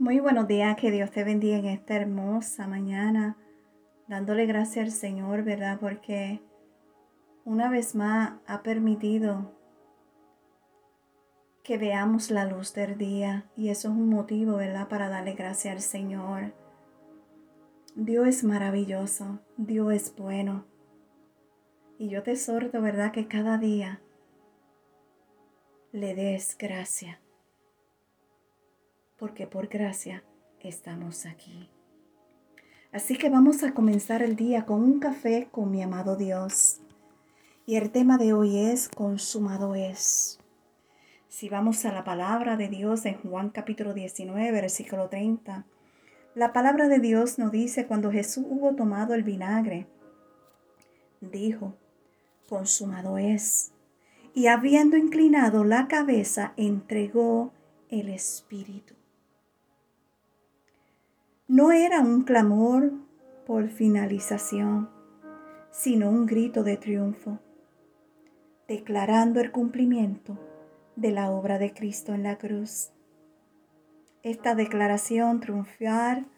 Muy buenos días, que Dios te bendiga en esta hermosa mañana, dándole gracias al Señor, ¿verdad? Porque una vez más ha permitido que veamos la luz del día y eso es un motivo, ¿verdad? Para darle gracias al Señor. Dios es maravilloso, Dios es bueno. Y yo te exhorto, ¿verdad? Que cada día le des gracias porque por gracia estamos aquí. Así que vamos a comenzar el día con un café con mi amado Dios. Y el tema de hoy es consumado es. Si vamos a la palabra de Dios en Juan capítulo 19, versículo 30, la palabra de Dios nos dice cuando Jesús hubo tomado el vinagre, dijo, consumado es. Y habiendo inclinado la cabeza, entregó el Espíritu. No era un clamor por finalización, sino un grito de triunfo, declarando el cumplimiento de la obra de Cristo en la cruz. Esta declaración triunfal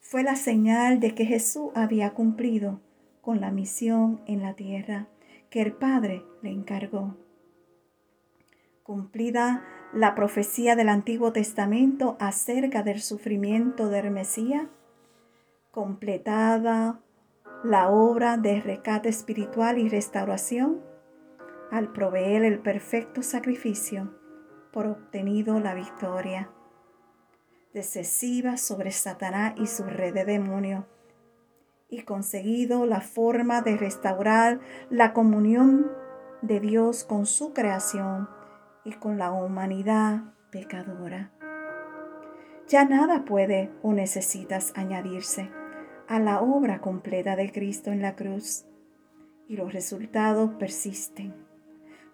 fue la señal de que Jesús había cumplido con la misión en la tierra que el Padre le encargó. Cumplida la profecía del Antiguo Testamento acerca del sufrimiento del Mesías, completada la obra de rescate espiritual y restauración al proveer el perfecto sacrificio por obtenido la victoria decisiva sobre Satanás y su red de demonios y conseguido la forma de restaurar la comunión de Dios con su creación y con la humanidad pecadora. Ya nada puede o necesitas añadirse a la obra completa de Cristo en la cruz y los resultados persisten,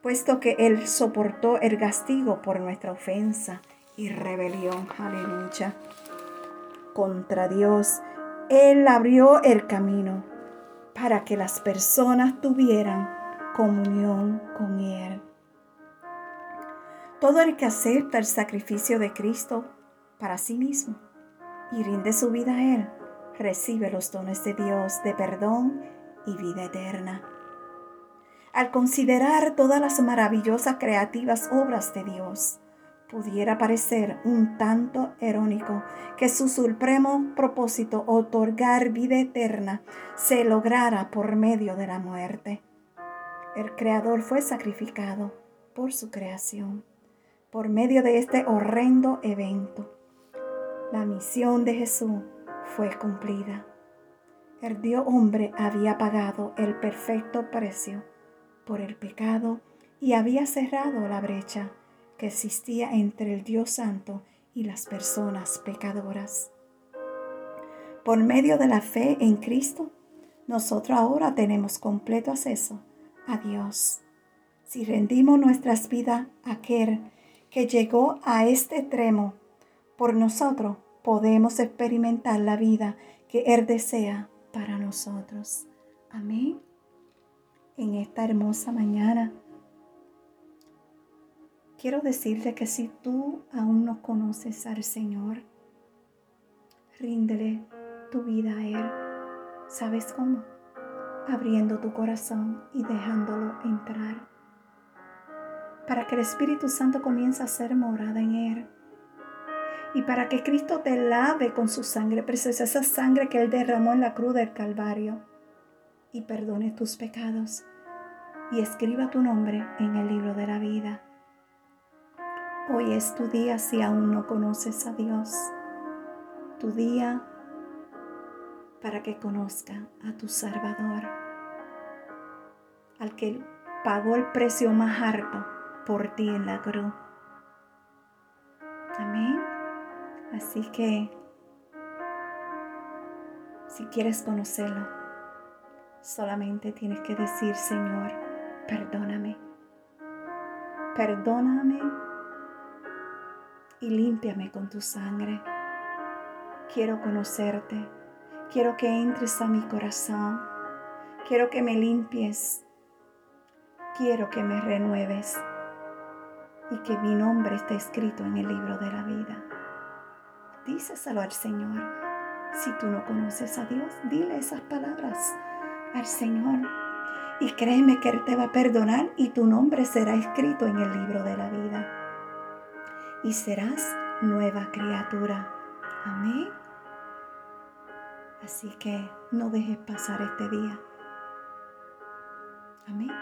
puesto que Él soportó el castigo por nuestra ofensa y rebelión. Aleluya. Contra Dios, Él abrió el camino para que las personas tuvieran comunión con Él. Todo el que acepta el sacrificio de Cristo para sí mismo y rinde su vida a Él, recibe los dones de Dios de perdón y vida eterna. Al considerar todas las maravillosas creativas obras de Dios, pudiera parecer un tanto irónico que su supremo propósito, otorgar vida eterna, se lograra por medio de la muerte. El Creador fue sacrificado por su creación por medio de este horrendo evento. La misión de Jesús fue cumplida. El Dios hombre había pagado el perfecto precio por el pecado y había cerrado la brecha que existía entre el Dios santo y las personas pecadoras. Por medio de la fe en Cristo, nosotros ahora tenemos completo acceso a Dios. Si rendimos nuestras vidas a aquel que llegó a este extremo, por nosotros podemos experimentar la vida que Él desea para nosotros. Amén. En esta hermosa mañana, quiero decirte que si tú aún no conoces al Señor, ríndele tu vida a Él. ¿Sabes cómo? Abriendo tu corazón y dejándolo entrar para que el Espíritu Santo comience a ser morada en él. Y para que Cristo te lave con su sangre preciosa, esa sangre que Él derramó en la cruz del Calvario, y perdone tus pecados, y escriba tu nombre en el libro de la vida. Hoy es tu día si aún no conoces a Dios. Tu día para que conozca a tu Salvador, al que pagó el precio más alto por ti en la cruz. Amén. Así que si quieres conocerlo, solamente tienes que decir, Señor, perdóname. Perdóname y límpiame con tu sangre. Quiero conocerte. Quiero que entres a mi corazón. Quiero que me limpies. Quiero que me renueves y que mi nombre esté escrito en el libro de la vida. díceselo al Señor. Si tú no conoces a Dios, dile esas palabras al Señor. Y créeme que Él te va a perdonar y tu nombre será escrito en el libro de la vida. Y serás nueva criatura. Amén. Así que no dejes pasar este día. Amén.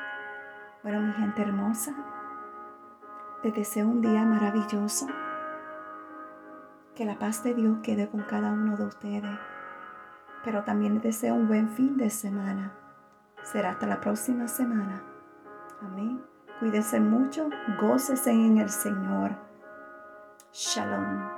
Bueno, mi gente hermosa, te deseo un día maravilloso. Que la paz de Dios quede con cada uno de ustedes. Pero también les deseo un buen fin de semana. Será hasta la próxima semana. Amén. Cuídense mucho, gócese en el Señor. Shalom.